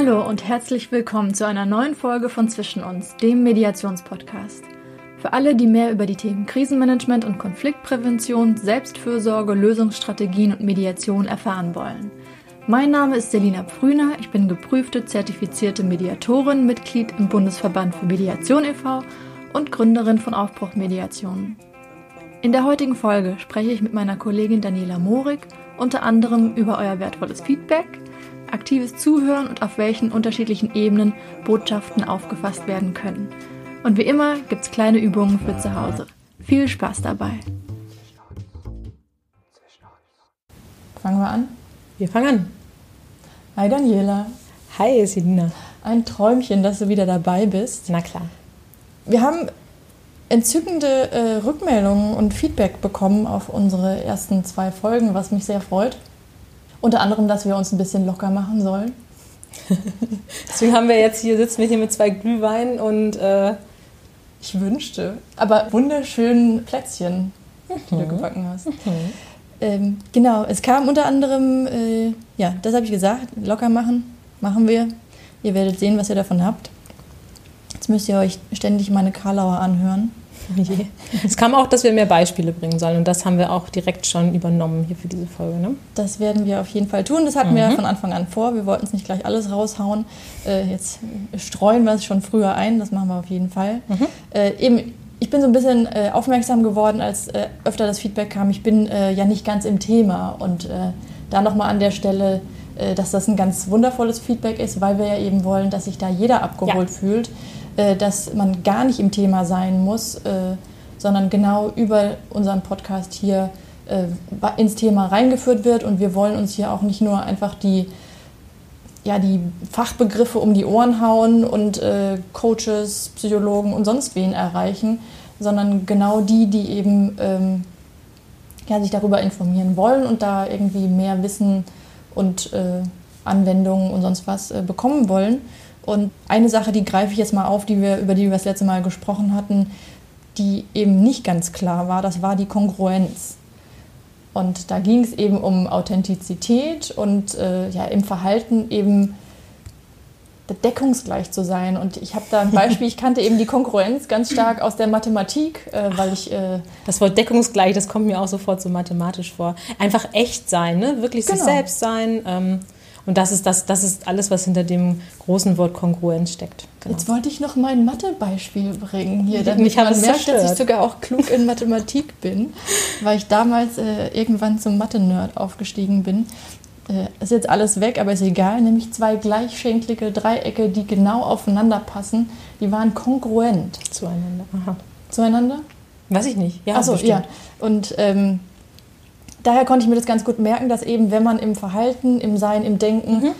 Hallo und herzlich willkommen zu einer neuen Folge von Zwischen uns, dem Mediationspodcast. Für alle, die mehr über die Themen Krisenmanagement und Konfliktprävention, Selbstfürsorge, Lösungsstrategien und Mediation erfahren wollen. Mein Name ist Selina Pfrüner, ich bin geprüfte, zertifizierte Mediatorin, Mitglied im Bundesverband für Mediation e.V. und Gründerin von Aufbruch Mediation. In der heutigen Folge spreche ich mit meiner Kollegin Daniela Morik unter anderem über euer wertvolles Feedback, aktives Zuhören und auf welchen unterschiedlichen Ebenen Botschaften aufgefasst werden können. Und wie immer gibt's kleine Übungen für zu Hause. Viel Spaß dabei. Fangen wir an? Wir fangen an. Hi Daniela. Hi Selina. Ein Träumchen, dass du wieder dabei bist. Na klar. Wir haben entzückende äh, Rückmeldungen und Feedback bekommen auf unsere ersten zwei Folgen, was mich sehr freut. Unter anderem, dass wir uns ein bisschen locker machen sollen. Deswegen haben wir jetzt hier, sitzen wir hier mit zwei Glühwein und äh, ich wünschte, aber wunderschönen Plätzchen, die du gebacken hast. Mhm. Ähm, genau, es kam unter anderem, äh, ja, das habe ich gesagt, locker machen, machen wir. Ihr werdet sehen, was ihr davon habt. Jetzt müsst ihr euch ständig meine Karlauer anhören. es kam auch, dass wir mehr Beispiele bringen sollen und das haben wir auch direkt schon übernommen hier für diese Folge. Ne? Das werden wir auf jeden Fall tun. Das hatten wir von Anfang an vor. Wir wollten es nicht gleich alles raushauen. Äh, jetzt streuen wir es schon früher ein. Das machen wir auf jeden Fall. Äh, eben, ich bin so ein bisschen äh, aufmerksam geworden, als äh, öfter das Feedback kam. Ich bin äh, ja nicht ganz im Thema und äh, da nochmal an der Stelle, dass das ein ganz wundervolles Feedback ist, weil wir ja eben wollen, dass sich da jeder abgeholt Ja. fühlt, äh, dass man gar nicht im Thema sein muss, äh, sondern genau über unseren Podcast hier äh, ins Thema reingeführt wird und wir wollen uns hier auch nicht nur einfach die ja, die Fachbegriffe um die Ohren hauen und äh, Coaches, Psychologen und sonst wen erreichen, sondern genau die, die eben ähm, ja, sich darüber informieren wollen und da irgendwie mehr Wissen und äh, Anwendungen und sonst was äh, bekommen wollen. Und eine Sache, die greife ich jetzt mal auf, die wir, über die wir das letzte Mal gesprochen hatten, die eben nicht ganz klar war, das war die Kongruenz. Und da ging es eben um Authentizität und äh, ja, im Verhalten eben deckungsgleich zu sein. Und ich habe da ein Beispiel, ich kannte eben die Kongruenz ganz stark aus der Mathematik, äh, weil ich äh, Das Wort deckungsgleich, das kommt mir auch sofort so mathematisch vor. Einfach echt sein, ne? wirklich sich Genau. selbst sein. Ähm, und das ist, das, das ist alles, was hinter dem großen Wort Kongruenz steckt. Genau. Jetzt wollte ich noch mal ein Mathebeispiel bringen hier, damit Mich man es merkt, dass ich zerstört. sogar auch klug in Mathematik bin, weil ich damals äh, irgendwann zum Mathe-Nerd aufgestiegen bin. Äh, ist jetzt alles weg, aber ist egal. Nämlich zwei gleichschenklige Dreiecke, die genau aufeinander passen, die waren kongruent Zueinander. Aha. zueinander. Weiß ich nicht. Ja, Achso, ja. Und ähm, daher konnte ich mir das ganz gut merken, dass eben, wenn man im Verhalten, im Sein, im Denken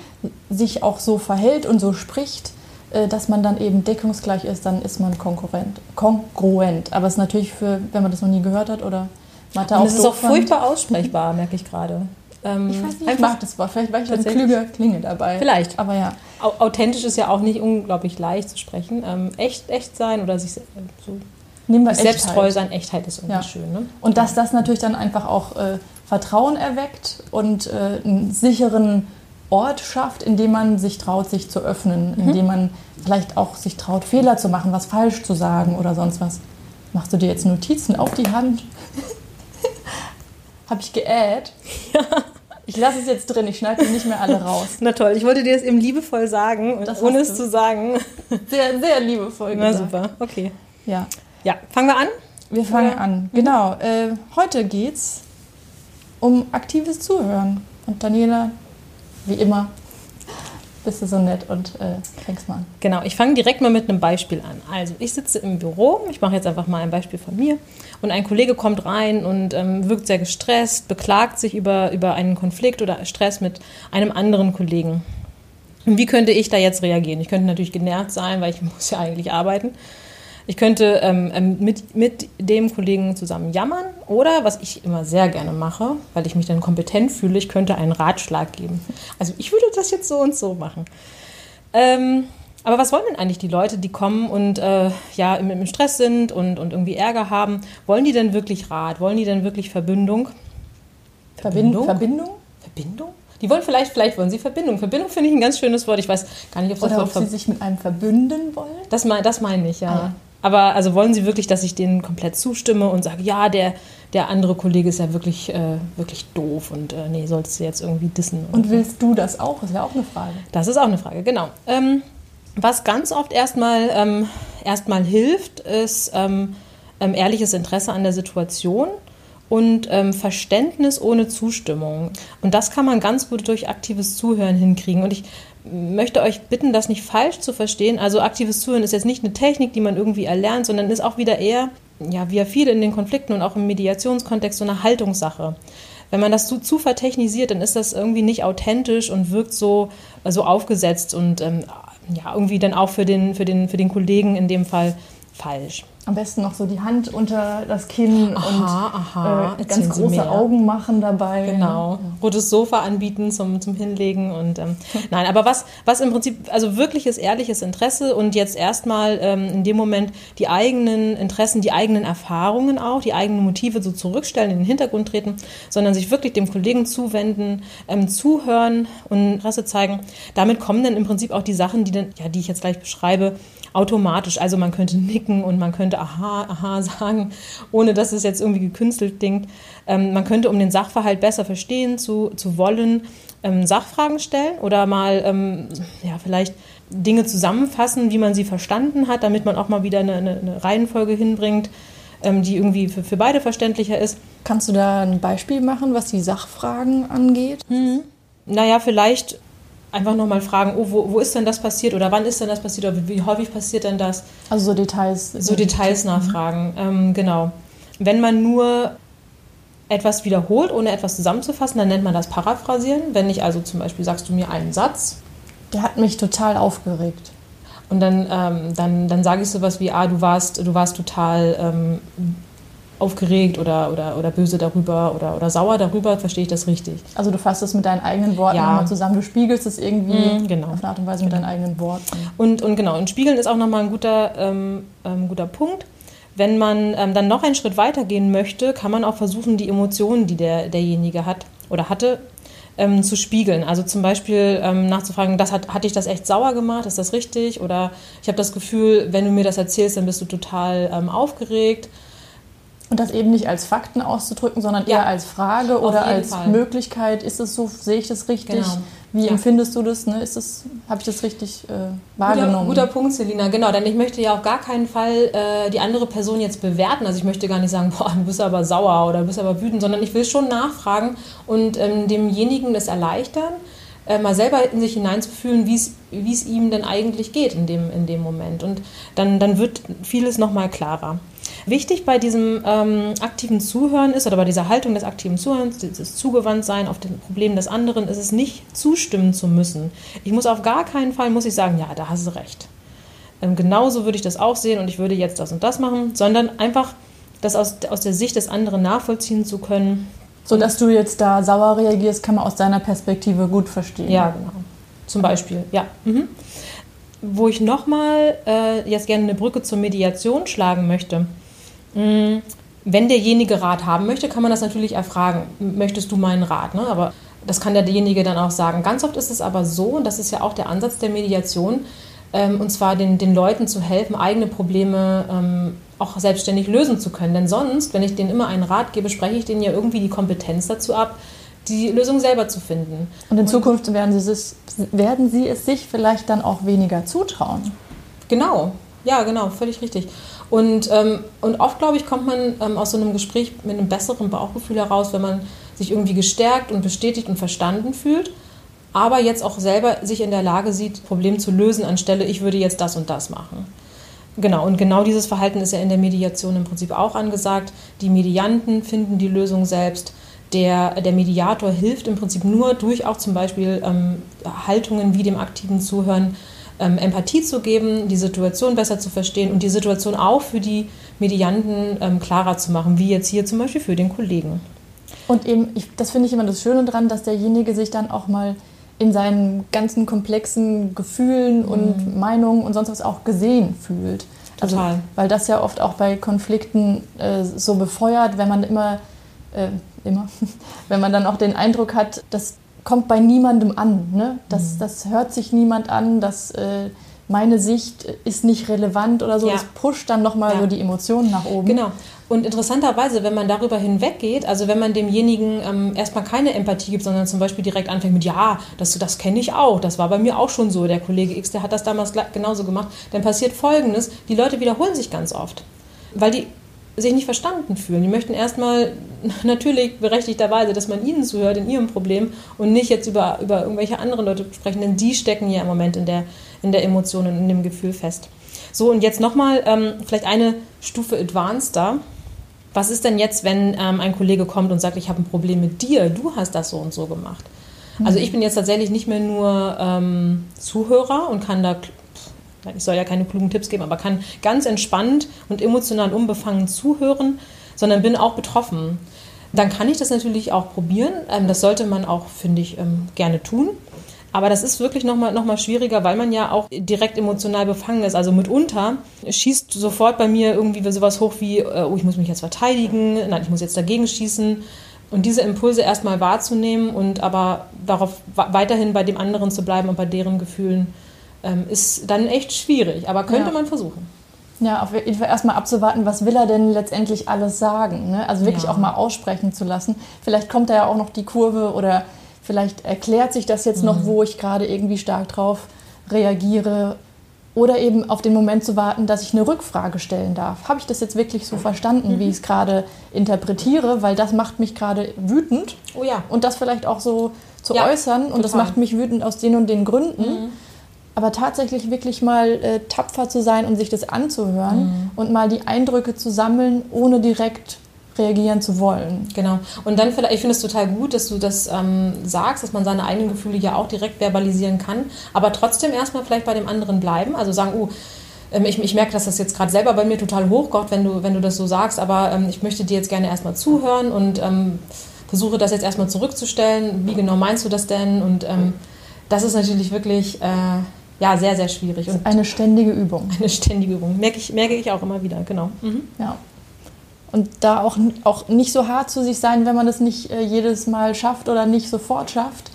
sich auch so verhält und so spricht, äh, dass man dann eben deckungsgleich ist, dann ist man konkurrent, kongruent. Aber es ist natürlich für, wenn man das noch nie gehört hat oder Mathe Und es ist auch fand. furchtbar aussprechbar, merke ich gerade. Ähm, Ich weiß nicht, ich einfach, mag das Wort. Vielleicht war ich eine klüge Klinge dabei. Vielleicht. Aber ja. au- authentisch ist ja auch nicht unglaublich leicht zu sprechen. Ähm, echt, echt sein oder sich se- so Nehmen wir sich selbst Echtheit. treu sein, Echtheit ist irgendwie Ja. schön. Ne? Und dass das natürlich dann einfach auch äh, Vertrauen erweckt und äh, einen sicheren Ort schafft, in dem man sich traut, sich zu öffnen, in dem man vielleicht auch sich traut, Fehler zu machen, was falsch zu sagen oder sonst was. Machst du dir jetzt Notizen auf die Hand? Habe ich geäht? Ich lasse es jetzt drin, ich schneide nicht mehr alle raus. Na toll, ich wollte dir das eben liebevoll sagen, und Das ohne es zu sagen. Sehr, sehr liebevoll Na gesagt. super, okay. Ja, Ja, fangen wir an. wir fangen Ja. an. Genau, äh, heute geht's um aktives Zuhören. Und Daniela, wie immer, bist du so nett und äh, fängst mal an. Genau, ich fange direkt mal mit einem Beispiel an. Also ich sitze im Büro, ich mache jetzt einfach mal ein Beispiel von mir und ein Kollege kommt rein und ähm, wirkt sehr gestresst, beklagt sich über, über einen Konflikt oder Stress mit einem anderen Kollegen. Und wie könnte ich da jetzt reagieren? Ich könnte natürlich genervt sein, weil ich muss ja eigentlich arbeiten. Ich könnte ähm, ähm, mit, mit dem Kollegen zusammen jammern oder, was ich immer sehr gerne mache, weil ich mich dann kompetent fühle, ich könnte einen Ratschlag geben. Also ich würde das jetzt so und so machen. Ähm, aber was wollen denn eigentlich die Leute, die kommen und äh, ja im, im Stress sind und, und irgendwie Ärger haben? Wollen die denn wirklich Rat? Wollen die denn wirklich Verbindung? Verbindung? Verbindung? Verbindung? Die wollen vielleicht, vielleicht wollen sie Verbindung. Verbindung finde ich ein ganz schönes Wort. Ich weiß gar nicht, ob das Oder ob sie sich mit einem verbünden wollen. Das, mein, das meine ich, ja. Ah, ja. Aber also wollen sie wirklich, dass ich denen komplett zustimme und sage, ja, der, der andere Kollege ist ja wirklich, äh, wirklich doof und äh, nee, solltest du jetzt irgendwie dissen. Und willst du das auch? Ist ja auch eine Frage. Das ist auch eine Frage, genau. Ähm, was ganz oft erstmal, ähm, erstmal hilft, ist ähm, ähm ehrliches Interesse an der Situation und ähm, Verständnis ohne Zustimmung. Und das kann man ganz gut durch aktives Zuhören hinkriegen. Und ich möchte euch bitten, das nicht falsch zu verstehen. Also aktives Zuhören ist jetzt nicht eine Technik, die man irgendwie erlernt, sondern ist auch wieder eher, ja, wie ja viele in den Konflikten und auch im Mediationskontext so eine Haltungssache. Wenn man das zu, zu vertechnisiert, dann ist das irgendwie nicht authentisch und wirkt so, so aufgesetzt und ähm, ja, irgendwie dann auch für den, für, den, für den Kollegen in dem Fall falsch. Am besten noch so die Hand unter das Kinn aha, und aha. Äh, ganz große Augen machen dabei. Genau. Ja. Rotes Sofa anbieten zum, zum Hinlegen. Und ähm, nein, aber was, was im Prinzip, also wirkliches, ehrliches Interesse und jetzt erstmal ähm, in dem Moment die eigenen Interessen, die eigenen Erfahrungen auch, die eigenen Motive so zurückstellen, in den Hintergrund treten, sondern sich wirklich dem Kollegen zuwenden, ähm, zuhören und Interesse zeigen. Damit kommen dann im Prinzip auch die Sachen, die, dann, ja, die ich jetzt gleich beschreibe, automatisch. Also man könnte nicken und man könnte aha, aha sagen, ohne dass es jetzt irgendwie gekünstelt klingt. Ähm, man könnte, um den Sachverhalt besser verstehen zu, zu wollen, ähm, Sachfragen stellen oder mal ähm, ja, vielleicht Dinge zusammenfassen, wie man sie verstanden hat, damit man auch mal wieder eine, eine, eine Reihenfolge hinbringt, ähm, die irgendwie für, für beide verständlicher ist. Kannst du da ein Beispiel machen, was die Sachfragen angeht? Mhm. Naja, vielleicht einfach nochmal fragen, oh, wo, wo ist denn das passiert oder wann ist denn das passiert oder wie, häufig passiert denn das? Also so Details. So Details nachfragen, ähm, genau. Wenn man nur etwas wiederholt, ohne etwas zusammenzufassen, dann nennt man das Paraphrasieren. Wenn ich also zum Beispiel sagst du mir einen Satz. Der hat mich total aufgeregt. Und dann, ähm, dann, dann sage ich sowas wie, ah, du warst, du warst total ähm, aufgeregt oder, oder, oder böse darüber oder, oder sauer darüber, verstehe ich das richtig. Also du fasst es mit deinen eigenen Worten ja. nochmal zusammen, du spiegelst es irgendwie mm, genau. auf eine Art und Weise mit deinen eigenen Worten. Und, und genau, und spiegeln ist auch nochmal ein guter, ähm, ähm, guter Punkt. Wenn man ähm, dann noch einen Schritt weiter gehen möchte, kann man auch versuchen, die Emotionen, die der, derjenige hat oder hatte, ähm, zu spiegeln. Also zum Beispiel ähm, nachzufragen, das hat, hat dich das echt sauer gemacht, ist das richtig? Oder ich habe das Gefühl, wenn du mir das erzählst, dann bist du total ähm, aufgeregt. Und das eben nicht als Fakten auszudrücken, sondern eher als Frage oder als Fall. Möglichkeit. Ist es so, sehe ich das richtig? Genau. Wie ja. empfindest du das? Ne? habe ich das richtig äh, wahrgenommen? Guter, guter, Punkt, Selina. Genau, denn ich möchte ja auf gar keinen Fall äh, die andere Person jetzt bewerten. Also ich möchte gar nicht sagen, boah, du bist aber sauer oder du bist aber wütend, sondern ich will schon nachfragen und ähm, demjenigen das erleichtern, äh, mal selber in sich hineinzufühlen, wie es ihm denn eigentlich geht in dem, in dem Moment. Und dann, dann wird vieles nochmal klarer. Wichtig bei diesem ähm, aktiven Zuhören ist, oder bei dieser Haltung des aktiven Zuhörens, dieses Zugewandtsein auf den Problemen des anderen, ist es nicht zustimmen zu müssen. Ich muss auf gar keinen Fall, muss ich sagen, ja, da hast du recht. Ähm, genauso würde ich das auch sehen und ich würde jetzt das und das machen, sondern einfach das aus, aus der Sicht des anderen nachvollziehen zu können. So dass du jetzt da sauer reagierst, kann man aus deiner Perspektive gut verstehen. Ja, genau. Zum Beispiel, ja. Mhm. Wo ich nochmal äh, jetzt gerne eine Brücke zur Mediation schlagen möchte wenn derjenige Rat haben möchte, kann man das natürlich erfragen. Möchtest du meinen Rat? Ne? Aber das kann derjenige dann auch sagen. Ganz oft ist es aber so, und das ist ja auch der Ansatz der Mediation, ähm, und zwar den, den Leuten zu helfen, eigene Probleme ähm, auch selbstständig lösen zu können. Denn sonst, wenn ich denen immer einen Rat gebe, spreche ich denen ja irgendwie die Kompetenz dazu ab, die Lösung selber zu finden. Und in Zukunft werden sie, es, werden sie es sich vielleicht dann auch weniger zutrauen. Genau, ja, genau, völlig richtig. Und, ähm, und oft, glaube ich, kommt man ähm, aus so einem Gespräch mit einem besseren Bauchgefühl heraus, wenn man sich irgendwie gestärkt und bestätigt und verstanden fühlt, aber jetzt auch selber sich in der Lage sieht, Problem zu lösen, anstelle ich würde jetzt das und das machen. Genau, und genau dieses Verhalten ist ja in der Mediation im Prinzip auch angesagt. Die Medianten finden die Lösung selbst. Der, der Mediator hilft im Prinzip nur durch auch zum Beispiel ähm, Haltungen wie dem aktiven Zuhören, ähm, Empathie zu geben, die Situation besser zu verstehen und die Situation auch für die Medianten ähm, klarer zu machen, wie jetzt hier zum Beispiel für den Kollegen. Und eben, ich, das finde ich immer das Schöne daran, dass derjenige sich dann auch mal in seinen ganzen komplexen Gefühlen mhm. und Meinungen und sonst was auch gesehen fühlt. Also, Total. weil das ja oft auch bei Konflikten äh, so befeuert, wenn man immer äh, immer, wenn man dann auch den Eindruck hat, das kommt bei niemandem an. Ne? Das, mhm. das hört sich niemand an, das, äh, meine Sicht ist nicht relevant oder so. Ja. Das pusht dann nochmal ja. so die Emotionen nach oben. Genau. Und interessanterweise, wenn man darüber hinweggeht, also wenn man demjenigen ähm, erstmal keine Empathie gibt, sondern zum Beispiel direkt anfängt mit, ja, das, das kenne ich auch, das war bei mir auch schon so, der Kollege X, der hat das damals genauso gemacht, dann passiert Folgendes, die Leute wiederholen sich ganz oft, weil die sich nicht verstanden fühlen. Die möchten erstmal natürlich berechtigterweise, dass man ihnen zuhört in ihrem Problem und nicht jetzt über, über irgendwelche anderen Leute sprechen, denn die stecken ja im Moment in der, in der Emotion und in dem Gefühl fest. So, und jetzt nochmal ähm, vielleicht eine Stufe advanceder. Was ist denn jetzt, wenn ähm, ein Kollege kommt und sagt, ich habe ein Problem mit dir, du hast das so und so gemacht? Mhm. Also ich bin jetzt tatsächlich nicht mehr nur ähm, Zuhörer und kann da, ich soll ja keine klugen Tipps geben, aber kann ganz entspannt und emotional unbefangen zuhören, sondern bin auch betroffen. Dann kann ich das natürlich auch probieren. Ähm, das sollte man auch, finde ich, ähm, gerne tun. Aber das ist wirklich nochmal noch mal schwieriger, weil man ja auch direkt emotional befangen ist. Also mitunter schießt sofort bei mir irgendwie sowas hoch wie, äh, oh, ich muss mich jetzt verteidigen, nein, ich muss jetzt dagegen schießen. Und diese Impulse erstmal wahrzunehmen und aber darauf weiterhin bei dem anderen zu bleiben und bei deren Gefühlen, ähm, ist dann echt schwierig. Aber könnte ja. man versuchen. Ja, auf jeden Fall erstmal abzuwarten, was will er denn letztendlich alles sagen. Ne? Also wirklich ja. auch mal aussprechen zu lassen. Vielleicht kommt da ja auch noch die Kurve oder Vielleicht erklärt sich das jetzt mhm. noch, wo ich gerade irgendwie stark drauf reagiere. Oder eben auf den Moment zu warten, dass ich eine Rückfrage stellen darf. Habe ich das jetzt wirklich so verstanden, mhm. wie ich es gerade interpretiere? Weil das macht mich gerade wütend. Oh ja. Und das vielleicht auch so zu ja, äußern. Und total. das macht mich wütend aus den und den Gründen. Mhm. Aber tatsächlich wirklich mal äh, tapfer zu sein und sich das anzuhören mhm. und mal die Eindrücke zu sammeln, ohne direkt reagieren zu wollen. Genau. Und dann vielleicht, ich finde es total gut, dass du das ähm, sagst, dass man seine eigenen Gefühle ja auch direkt verbalisieren kann, aber trotzdem erstmal vielleicht bei dem anderen bleiben. Also sagen, oh, ähm, ich, ich, merke, dass das jetzt gerade selber bei mir total hochkommt, wenn du, wenn du das so sagst, aber ähm, ich möchte dir jetzt gerne erstmal zuhören und ähm, versuche das jetzt erstmal zurückzustellen. Wie genau meinst du das denn? Und ähm, das ist natürlich wirklich äh, ja, sehr, sehr schwierig. Und eine ständige Übung. Eine ständige Übung. Merke ich, merke ich auch immer wieder, genau. Mhm. Ja. Und da auch, auch nicht so hart zu sich sein, wenn man es nicht äh, jedes Mal schafft oder nicht sofort schafft.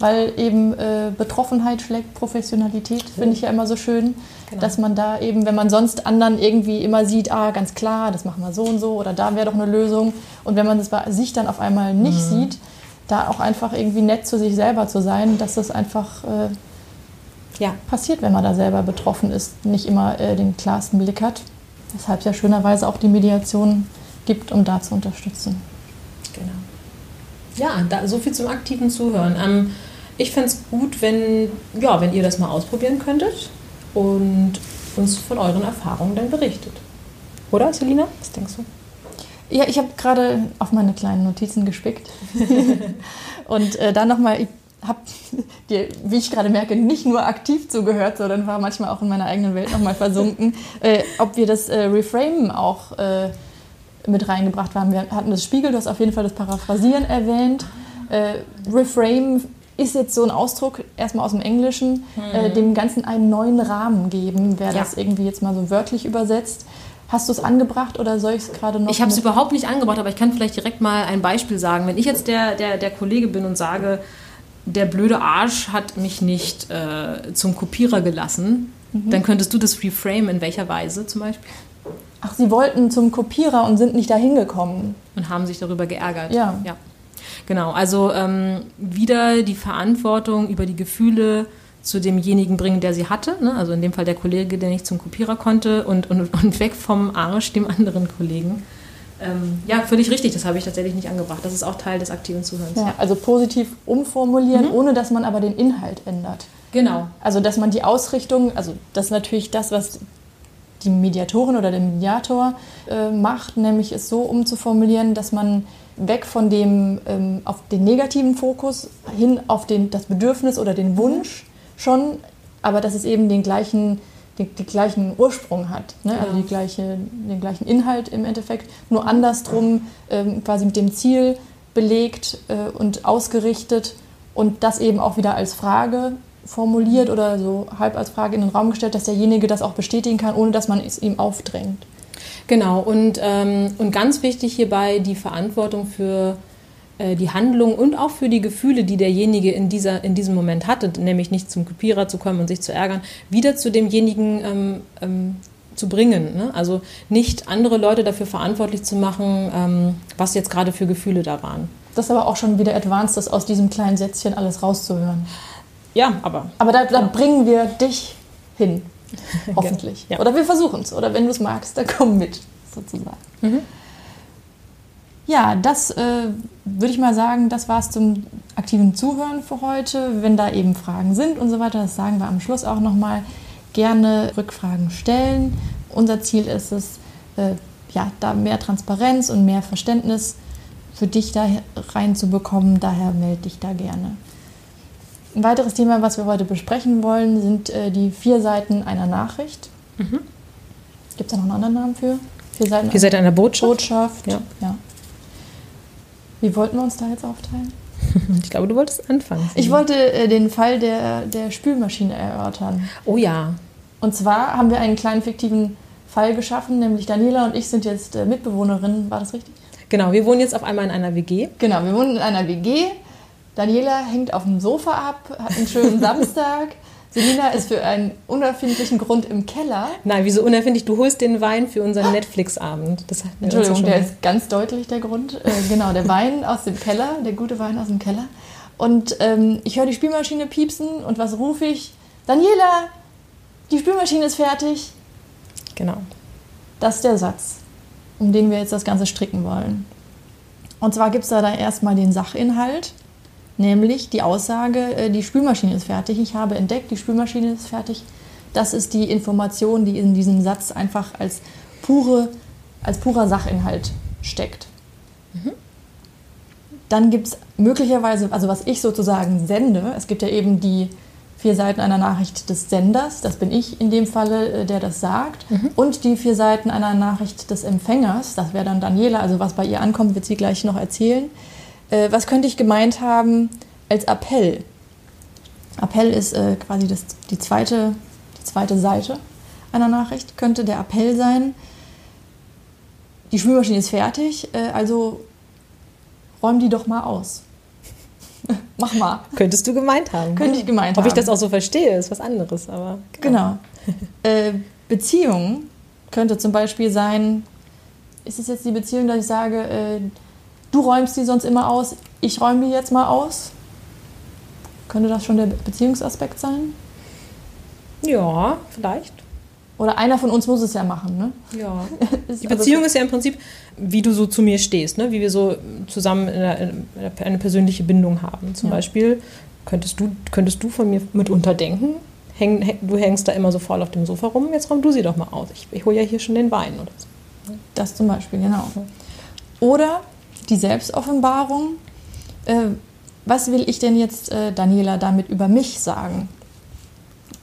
Weil eben äh, Betroffenheit schlägt Professionalität, finde ich ja immer so schön. Genau. Dass man da eben, wenn man sonst anderen irgendwie immer sieht, ah, ganz klar, das machen wir so und so oder da wäre doch eine Lösung. Und wenn man es bei sich dann auf einmal nicht mhm. sieht, da auch einfach irgendwie nett zu sich selber zu sein, dass das einfach äh, ja. passiert, wenn man da selber betroffen ist, nicht immer äh, den klarsten Blick hat. Deshalb ja schönerweise auch die Mediation gibt, um da zu unterstützen. Genau. Ja, da, so viel zum aktiven Zuhören. Ähm, ich fände es gut, wenn, ja, wenn ihr das mal ausprobieren könntet und uns von euren Erfahrungen dann berichtet. Oder, Selina? Was denkst du? Ja, ich habe gerade auf meine kleinen Notizen gespickt. und äh, dann nochmal, habe dir, wie ich gerade merke, nicht nur aktiv zugehört, sondern war manchmal auch in meiner eigenen Welt nochmal versunken, äh, ob wir das äh, Reframen auch äh, mit reingebracht haben. Wir hatten das Spiegel, du hast auf jeden Fall das Paraphrasieren erwähnt. Äh, Reframe ist jetzt so ein Ausdruck, erstmal aus dem Englischen, mhm. dem Ganzen einen neuen Rahmen geben, wer ja. das irgendwie jetzt mal so wörtlich übersetzt. Hast du es angebracht oder soll ich es gerade noch? Ich habe es überhaupt nicht angebracht, aber ich kann vielleicht direkt mal ein Beispiel sagen. Wenn ich jetzt der, der, der Kollege bin und sage, der blöde Arsch hat mich nicht äh, zum Kopierer gelassen, mhm. dann könntest du das reframe in welcher Weise zum Beispiel? Ach, sie wollten zum Kopierer und sind nicht dahin gekommen. Und haben sich darüber geärgert. Ja. ja. Genau, also ähm, wieder die Verantwortung über die Gefühle zu demjenigen bringen, der sie hatte. Ne? Also in dem Fall der Kollege, der nicht zum Kopierer konnte und, und, und weg vom Arsch dem anderen Kollegen. Ähm, ja, völlig richtig, das habe ich tatsächlich nicht angebracht. Das ist auch Teil des aktiven Zuhörens. Ja, also positiv umformulieren, mhm. ohne dass man aber den Inhalt ändert. Genau. Also dass man die Ausrichtung, also das ist natürlich das, was die Mediatorin oder der Mediator äh, macht, nämlich es so umzuformulieren, dass man weg von dem ähm, auf den negativen Fokus hin auf den, das Bedürfnis oder den Wunsch schon, aber dass es eben den gleichen, den, den gleichen Ursprung hat, ne? also die gleiche, den gleichen Inhalt im Endeffekt, nur andersrum ähm, quasi mit dem Ziel belegt äh, und ausgerichtet und das eben auch wieder als Frage formuliert oder so halb als Frage in den Raum gestellt, dass derjenige das auch bestätigen kann, ohne dass man es ihm aufdrängt. Genau, und, ähm, und ganz wichtig hierbei die Verantwortung für die Handlung und auch für die Gefühle, die derjenige in, dieser, in diesem Moment hatte, nämlich nicht zum Kopierer zu kommen und sich zu ärgern, wieder zu demjenigen ähm, ähm, zu bringen. Ne? Also nicht andere Leute dafür verantwortlich zu machen, ähm, was jetzt gerade für Gefühle da waren. Das ist aber auch schon wieder advanced, das aus diesem kleinen Sätzchen alles rauszuhören. Ja, aber. Aber da, da bringen wir dich hin. Hoffentlich. Ja. Oder wir versuchen es. Oder wenn du es magst, dann komm mit, sozusagen. Mhm. Ja, das äh, würde ich mal sagen, das war es zum aktiven Zuhören für heute. Wenn da eben Fragen sind und so weiter, das sagen wir am Schluss auch nochmal, gerne Rückfragen stellen. Unser Ziel ist es, äh, ja, da mehr Transparenz und mehr Verständnis für dich da reinzubekommen. Daher melde dich da gerne. Ein weiteres Thema, was wir heute besprechen wollen, sind äh, die vier Seiten einer Nachricht. Mhm. Gibt es da noch einen anderen Namen für? Vier Seiten, Ihr seid einer Botschaft? Botschaft. Ja. ja. Wie wollten wir uns da jetzt aufteilen? Ich glaube, du wolltest anfangen. Ich wollte äh, den Fall der, der Spülmaschine erörtern. Oh ja. Und zwar haben wir einen kleinen fiktiven Fall geschaffen, nämlich Daniela und ich sind jetzt äh, Mitbewohnerinnen. War das richtig? Genau, wir wohnen jetzt auf einmal in einer WG. Genau, wir wohnen in einer WG. Daniela hängt auf dem Sofa ab, hat einen schönen Samstag. Selina ist für einen unerfindlichen Grund im Keller. Nein, wieso unerfindlich? Du holst den Wein für unseren Netflix-Abend. Uns ja Entschuldigung, der ist ganz deutlich der Grund. Äh, genau, der Wein aus dem Keller, der gute Wein aus dem Keller. Und ähm, ich höre die Spülmaschine piepsen und was rufe ich? Daniela, die Spülmaschine ist fertig. Genau. Das ist der Satz, um den wir jetzt das Ganze stricken wollen. Und zwar gibt es da, da erstmal den Sachinhalt, nämlich die Aussage, äh, die Spülmaschine ist fertig. Ich habe entdeckt, die Spülmaschine ist fertig. Das ist die Information, die in diesem Satz einfach als, pure, als purer Sachinhalt steckt. Dann gibt es möglicherweise, also was ich sozusagen sende, es gibt ja eben die vier Seiten einer Nachricht des Senders, das bin ich in dem Falle, äh, der das sagt, und die vier Seiten einer Nachricht des Empfängers, das wäre dann Daniela, also was bei ihr ankommt, wird sie gleich noch erzählen. Äh, was könnte ich gemeint haben als Appell? Appell ist äh, quasi das, die, zweite, die zweite Seite einer Nachricht, könnte der Appell sein, die Spülmaschine ist fertig, äh, also räum die doch mal aus. Mach mal. Könntest du gemeint haben. Könnte ich gemeint Ob haben. ich das auch so verstehe, ist was anderes. Aber Genau. äh, Beziehung könnte zum Beispiel sein, ist es jetzt die Beziehung, dass ich sage, äh, du räumst die sonst immer aus, ich räume die jetzt mal aus? Könnte das schon der Beziehungsaspekt sein? Ja, vielleicht. Oder einer von uns muss es ja machen, ne? Ja. Die also- Beziehung ist ja im Prinzip, wie du so zu mir stehst, ne? wie wir so zusammen eine persönliche Bindung haben. Zum Ja. Beispiel könntest du, könntest du von mir mitunter denken, häng, häng, du hängst da immer so faul auf dem Sofa rum, jetzt räum du sie doch mal aus. Ich, ich hole ja hier schon den Wein oder so. Das zum Beispiel, genau. Oder die Selbstoffenbarung. Äh, was will ich denn jetzt, äh, Daniela, damit über mich sagen?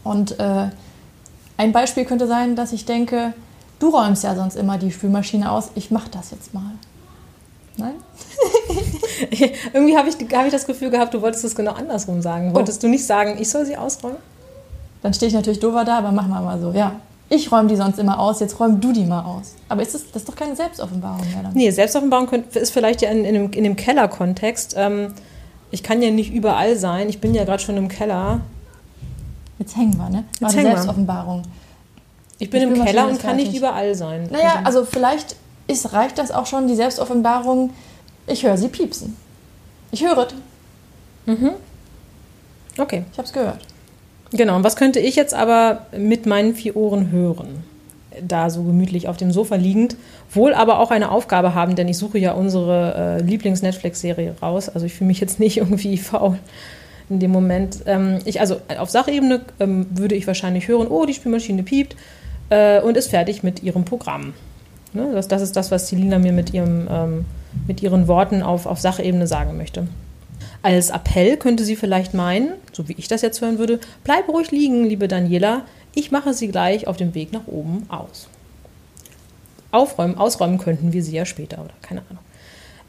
Und äh, ein Beispiel könnte sein, dass ich denke, du räumst ja sonst immer die Spülmaschine aus, ich mach das jetzt mal. Nein? Irgendwie habe ich, hab ich das Gefühl gehabt, du wolltest es genau andersrum sagen. Oh. Wolltest du nicht sagen, ich soll sie ausräumen? Dann stehe ich natürlich doofer da, aber machen wir mal so. Ja, ich räume die sonst immer aus, jetzt räum du die mal aus. Aber ist das, das ist doch keine Selbstoffenbarung mehr dann. Nee, Selbstoffenbarung ist vielleicht ja in, in, dem, in dem Kellerkontext. Ähm, ich kann ja nicht überall sein. Ich bin ja gerade schon im Keller. Jetzt hängen wir, ne? Jetzt Aber hängen. Selbstoffenbarung. Ich bin Die im Keller und kann nicht überall sein. Naja, also vielleicht ist, reicht das auch schon, die Selbstoffenbarung, ich höre sie piepsen. Ich höre es, Okay, ich habe es gehört. Genau. Und was könnte ich jetzt aber mit meinen vier Ohren hören? Da so gemütlich auf dem Sofa liegend, wohl aber auch eine Aufgabe haben, denn ich suche ja unsere äh, Lieblings-Netflix-Serie raus. Also ich fühle mich jetzt nicht irgendwie faul in dem Moment. Ähm, ich, also auf Sachebene ähm, würde ich wahrscheinlich hören, oh, die Spülmaschine piept äh, und ist fertig mit ihrem Programm. Ne? Das, das ist das, was Celina mir mit, ihrem, ähm, mit ihren Worten auf, auf Sachebene sagen möchte. Als Appell könnte sie vielleicht meinen, so wie ich das jetzt hören würde, bleib ruhig liegen, liebe Daniela, ich mache sie gleich auf dem Weg nach oben aus. Aufräumen, ausräumen könnten wir sie ja später oder keine Ahnung.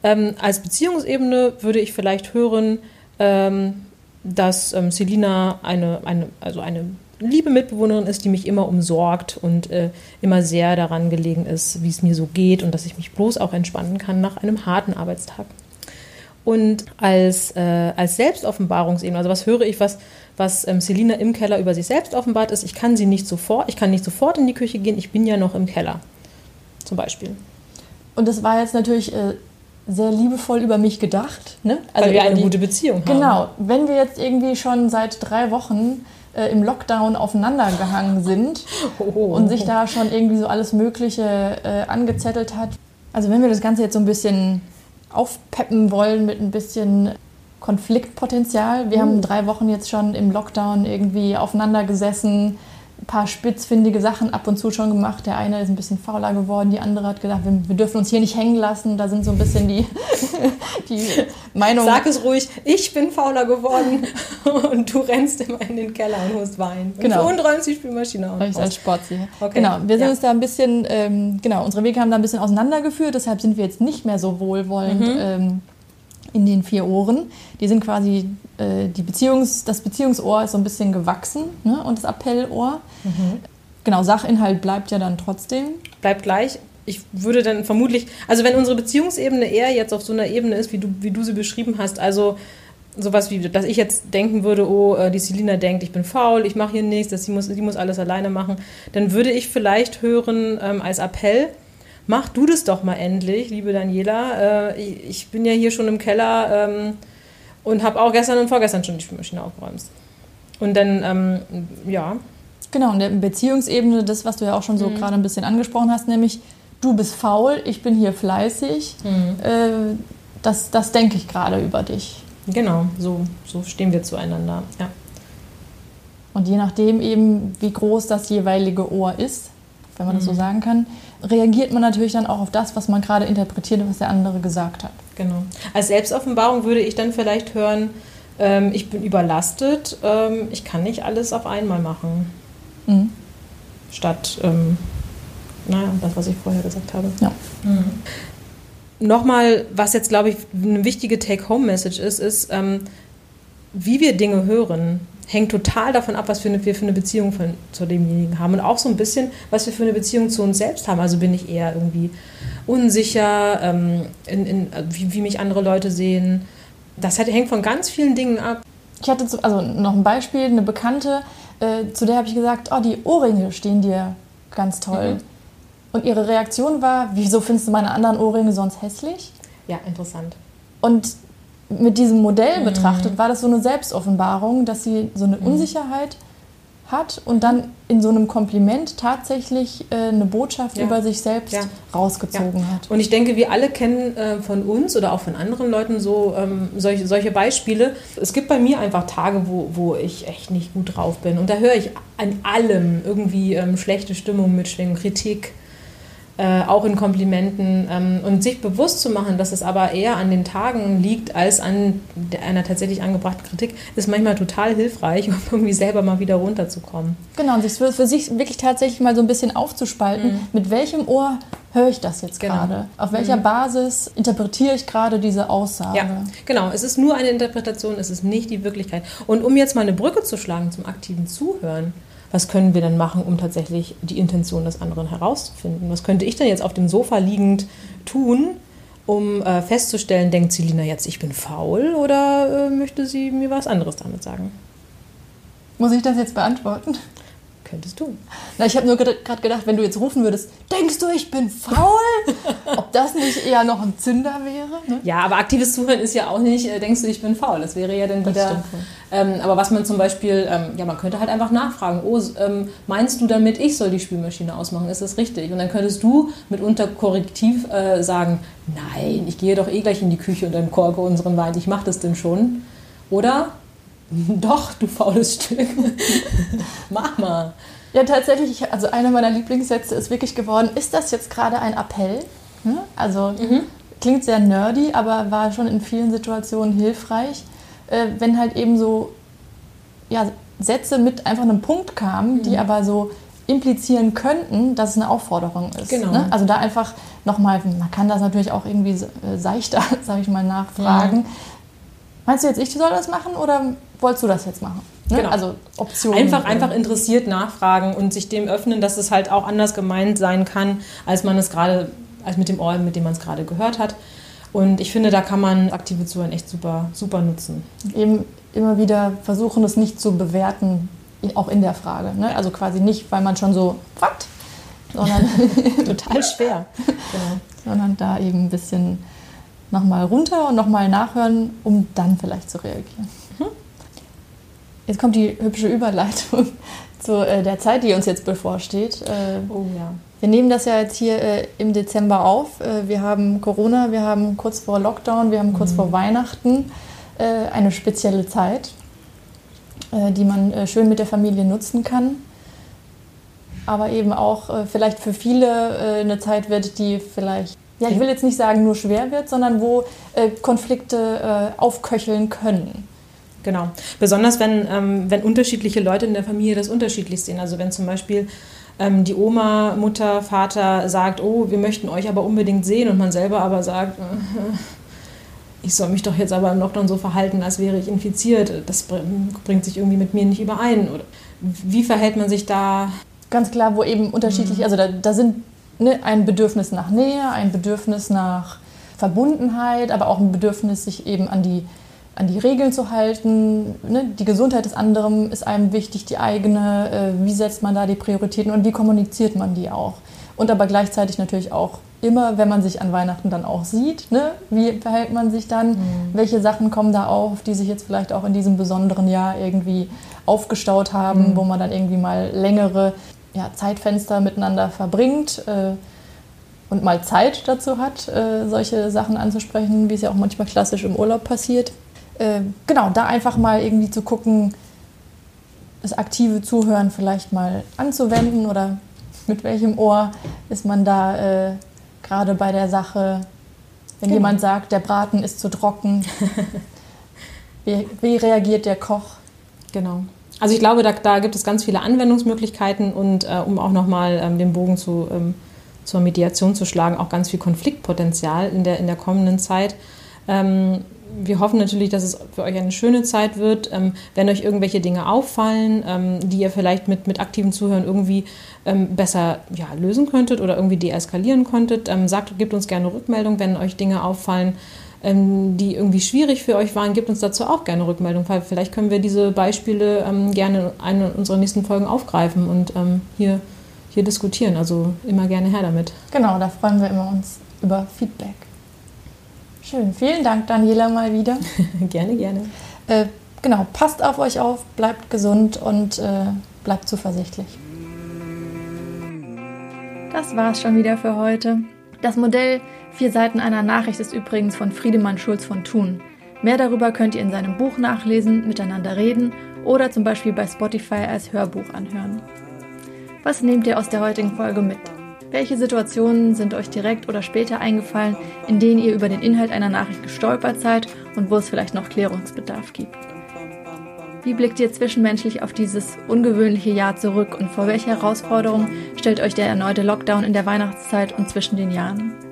Ähm, als Beziehungsebene würde ich vielleicht hören, ähm, dass ähm, Selina eine, eine, also eine liebe Mitbewohnerin ist, die mich immer umsorgt und äh, immer sehr daran gelegen ist, wie es mir so geht und dass ich mich bloß auch entspannen kann nach einem harten Arbeitstag. Und als, äh, als Selbstoffenbarungsebene. Also was höre ich, was, was ähm, Selina im Keller über sich selbst offenbart ist. Ich kann sie nicht sofort, ich kann nicht sofort in die Küche gehen, ich bin ja noch im Keller. Zum Beispiel. Und das war jetzt natürlich äh, sehr liebevoll über mich gedacht. Ne? Also Weil wir eine die, gute Beziehung haben. Genau. Wenn wir jetzt irgendwie schon seit drei Wochen äh, im Lockdown aufeinander gehangen sind oh. und sich da schon irgendwie so alles Mögliche äh, angezettelt hat. Also wenn wir das Ganze jetzt so ein bisschen aufpeppen wollen mit ein bisschen Konfliktpotenzial. Wir uh. haben drei Wochen jetzt schon im Lockdown irgendwie aufeinander gesessen, paar spitzfindige Sachen ab und zu schon gemacht. Der eine ist ein bisschen fauler geworden, die andere hat gesagt, wir, wir dürfen uns hier nicht hängen lassen. Da sind so ein bisschen die, die Meinungen. Sag es ruhig, ich bin fauler geworden und du rennst immer in den Keller und holst Wein. Genau. Und räumst die Spülmaschine auf. Ich als Sportsieger. Okay. Genau, wir sind ja. uns da ein bisschen, ähm, genau, unsere Wege haben da ein bisschen auseinandergeführt, deshalb sind wir jetzt nicht mehr so wohlwollend. Mhm. Ähm, in den vier Ohren. Die sind quasi, äh, die Beziehungs-, das Beziehungsohr ist so ein bisschen gewachsen ne? und das Appellohr. Mhm. Genau, Sachinhalt bleibt ja dann trotzdem. Bleibt gleich. Ich würde dann vermutlich, also wenn unsere Beziehungsebene eher jetzt auf so einer Ebene ist, wie du, wie du sie beschrieben hast, also sowas wie, dass ich jetzt denken würde, oh, äh, die Selina denkt, ich bin faul, ich mache hier nichts, dass sie muss, die muss alles alleine machen, dann würde ich vielleicht hören ähm, als Appell, mach du das doch mal endlich, liebe Daniela. Äh, ich bin ja hier schon im Keller ähm, und habe auch gestern und vorgestern schon die Spülmaschine aufgeräumt. Und dann, ähm, ja. Genau, in der Beziehungsebene, das, was du ja auch schon so mhm. gerade ein bisschen angesprochen hast, nämlich du bist faul, ich bin hier fleißig. Mhm. Äh, das, das denke ich gerade über dich. Genau, so, so stehen wir zueinander, ja. Und je nachdem eben, wie groß das jeweilige Ohr ist, wenn man mhm. das so mhm. sagen kann, reagiert man natürlich dann auch auf das, was man gerade interpretiert, was der andere gesagt hat. Genau. Als Selbstoffenbarung würde ich dann vielleicht hören, ähm, ich bin überlastet, ähm, ich kann nicht alles auf einmal machen. Mhm. Statt, ähm, naja, das, was ich vorher gesagt habe. Ja. Mhm. Nochmal, was jetzt, glaube ich, eine wichtige Take-Home-Message ist, ist, ähm, wie wir Dinge hören hängt total davon ab, was wir für eine Beziehung von, zu demjenigen haben und auch so ein bisschen, was wir für eine Beziehung zu uns selbst haben. Also bin ich eher irgendwie unsicher, ähm, in, in, wie, wie, mich andere Leute sehen. Das hängt von ganz vielen Dingen ab. Ich hatte zu, also noch ein Beispiel, eine Bekannte, äh, zu der habe ich gesagt, oh, die Ohrringe stehen dir ganz toll. Mhm. Und ihre Reaktion war, wieso findest du meine anderen Ohrringe sonst hässlich? Ja, interessant. Und mit diesem Modell mhm. betrachtet, war das so eine Selbstoffenbarung, dass sie so eine mhm. Unsicherheit hat und dann in so einem Kompliment tatsächlich äh, eine Botschaft ja. über sich selbst ja. rausgezogen ja. hat. Und ich denke, wir alle kennen äh, von uns oder auch von anderen Leuten so ähm, solche, solche Beispiele. Es gibt bei mir einfach Tage, wo, wo ich echt nicht gut drauf bin. Und da höre ich an allem irgendwie ähm, schlechte Stimmung mitschwingen, Kritik äh, auch in Komplimenten ähm, und sich bewusst zu machen, dass es aber eher an den Tagen liegt als an einer tatsächlich angebrachten Kritik, ist manchmal total hilfreich, um irgendwie selber mal wieder runterzukommen. Genau, und sich für, für sich wirklich tatsächlich mal so ein bisschen aufzuspalten, mhm. mit welchem Ohr höre ich das jetzt genau. gerade? Auf welcher mhm. Basis interpretiere ich gerade diese Aussage? Ja, genau. Es ist nur eine Interpretation, es ist nicht die Wirklichkeit. Und um jetzt mal eine Brücke zu schlagen zum aktiven Zuhören, was können wir denn machen, um tatsächlich die Intention des anderen herauszufinden? Was könnte ich denn jetzt auf dem Sofa liegend tun, um äh, festzustellen, denkt Selina jetzt, ich bin faul oder äh, möchte sie mir was anderes damit sagen? Muss ich das jetzt beantworten? Könntest du. Na, ich habe nur gerade gedacht, wenn du jetzt rufen würdest, denkst du, ich bin faul? Ob das nicht eher noch ein Zünder wäre? Ne? Ja, aber aktives Zuhören ist ja auch nicht, äh, denkst du, ich bin faul. Das wäre ja dann wieder. Ähm, aber was man zum Beispiel, ähm, ja, man könnte halt einfach nachfragen: Oh, ähm, meinst du damit, ich soll die Spülmaschine ausmachen? Ist das richtig? Und dann könntest du mitunter korrektiv äh, sagen: Nein, ich gehe doch eh gleich in die Küche und dann korke unseren Wein. Ich mache das denn schon. Oder Doch, du faules Stück. Mach mal. Ja, tatsächlich, also einer meiner Lieblingssätze ist wirklich geworden, ist das jetzt gerade ein Appell? Hm? Also mhm. klingt sehr nerdy, aber war schon in vielen Situationen hilfreich, äh, wenn halt eben so ja, Sätze mit einfach einem Punkt kamen, mhm. die aber so implizieren könnten, dass es eine Aufforderung ist. Genau. Ne? Also da einfach nochmal, man kann das natürlich auch irgendwie äh, seichter, sage ich mal, nachfragen. Ja. Meinst du jetzt, ich soll das machen oder wolltest du das jetzt machen? Ne? Genau. Also Optionen. Einfach, einfach interessiert nachfragen und sich dem öffnen, dass es halt auch anders gemeint sein kann, als man es gerade, als mit dem Ohr, mit dem man es gerade gehört hat. Und ich finde, da kann man aktive Zuhören echt super, super nutzen. Eben immer wieder versuchen, es nicht zu bewerten, auch in der Frage. Ne? Also quasi nicht, weil man schon so, was? Sondern total schwer. Genau. Sondern da eben ein bisschen nochmal runter und nochmal nachhören, um dann vielleicht zu reagieren. Mhm. Jetzt kommt die hübsche Überleitung zu äh, der Zeit, die uns jetzt bevorsteht. Äh, oh ja. Wir nehmen das ja jetzt hier äh, im Dezember auf. Äh, wir haben Corona, wir haben kurz vor Lockdown, wir haben kurz mhm. vor Weihnachten eine spezielle Zeit, die man schön mit der Familie nutzen kann. Aber eben auch vielleicht für viele eine Zeit wird, die vielleicht ja, ich will jetzt nicht sagen, nur schwer wird, sondern wo äh, Konflikte äh, aufköcheln können. Genau. Besonders wenn, ähm, wenn unterschiedliche Leute in der Familie das unterschiedlich sehen. Also wenn zum Beispiel ähm, die Oma, Mutter, Vater sagt, oh, wir möchten euch aber unbedingt sehen und man selber aber sagt, äh, ich soll mich doch jetzt aber im Lockdown so verhalten, als wäre ich infiziert. Das bringt sich irgendwie mit mir nicht überein. Oder wie verhält man sich da? Ganz klar, wo eben unterschiedlich, mhm. also da, da sind ne, ein Bedürfnis nach Nähe, ein Bedürfnis nach Verbundenheit, aber auch ein Bedürfnis, sich eben an die, an die Regeln zu halten. Ne? Die Gesundheit des anderen ist einem wichtig, die eigene. Äh, wie setzt man da die Prioritäten und wie kommuniziert man die auch? Und aber gleichzeitig natürlich auch immer, wenn man sich an Weihnachten dann auch sieht, ne? wie verhält man sich dann? Mhm. Welche Sachen kommen da auf, die sich jetzt vielleicht auch in diesem besonderen Jahr irgendwie aufgestaut haben, mhm. wo man dann irgendwie mal längere ja, Zeitfenster miteinander verbringt äh, und mal Zeit dazu hat, äh, solche Sachen anzusprechen, wie es ja auch manchmal klassisch im Urlaub passiert. Äh, genau, da einfach mal irgendwie zu gucken, das aktive Zuhören vielleicht mal anzuwenden oder mit welchem Ohr ist man da äh, gerade bei der Sache, wenn genau. jemand sagt, der Braten ist zu trocken. wie, wie reagiert der Koch? Genau. Also ich glaube, da, da, gibt es ganz viele Anwendungsmöglichkeiten und äh, um auch nochmal ähm, den Bogen zu, ähm, zur Mediation zu schlagen, auch ganz viel Konfliktpotenzial in der, in der kommenden Zeit. Ähm, wir hoffen natürlich, dass es für euch eine schöne Zeit wird. Ähm, wenn euch irgendwelche Dinge auffallen, ähm, die ihr vielleicht mit, mit aktivem Zuhören irgendwie ähm, besser ja, lösen könntet oder irgendwie deeskalieren konntet, sagt, gebt uns gerne Rückmeldung, wenn euch Dinge auffallen, die irgendwie schwierig für euch waren, gebt uns dazu auch gerne Rückmeldung, weil vielleicht können wir diese Beispiele ähm, gerne in einer unserer nächsten Folgen aufgreifen und ähm, hier, hier diskutieren. Also immer gerne her damit. Genau, da freuen wir immer uns über Feedback. Schön, vielen Dank, Daniela, mal wieder. gerne, gerne. Äh, genau, passt auf euch auf, bleibt gesund und äh, bleibt zuversichtlich. Das war's schon wieder für heute. Das Modell Vier Seiten einer Nachricht ist übrigens von Friedemann Schulz von Thun. Mehr darüber könnt ihr in seinem Buch nachlesen, miteinander reden oder zum Beispiel bei Spotify als Hörbuch anhören. Was nehmt ihr aus der heutigen Folge mit? Welche Situationen sind euch direkt oder später eingefallen, in denen ihr über den Inhalt einer Nachricht gestolpert seid und wo es vielleicht noch Klärungsbedarf gibt? Wie blickt ihr zwischenmenschlich auf dieses ungewöhnliche Jahr zurück und vor welche Herausforderungen stellt euch der erneute Lockdown in der Weihnachtszeit und zwischen den Jahren?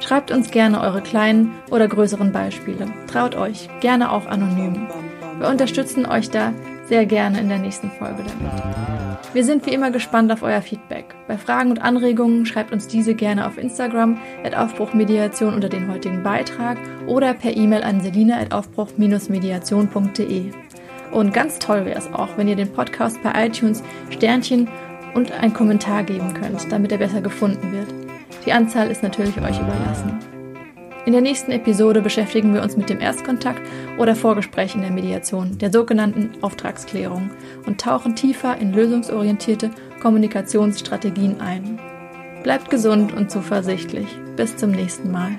Schreibt uns gerne eure kleinen oder größeren Beispiele. Traut euch, gerne auch anonym. Wir unterstützen euch da sehr gerne in der nächsten Folge damit. Wir sind wie immer gespannt auf euer Feedback. Bei Fragen und Anregungen schreibt uns diese gerne auf Instagram at Aufbruchmediation unter den heutigen Beitrag oder per E-Mail an selina at aufbruch-mediation.de. Und ganz toll wäre es auch, wenn ihr den Podcast bei iTunes Sternchen und einen Kommentar geben könnt, damit er besser gefunden wird. Die Anzahl ist natürlich euch überlassen. In der nächsten Episode beschäftigen wir uns mit dem Erstkontakt oder Vorgespräch in der Mediation, der sogenannten Auftragsklärung, und tauchen tiefer in lösungsorientierte Kommunikationsstrategien ein. Bleibt gesund und zuversichtlich. Bis zum nächsten Mal.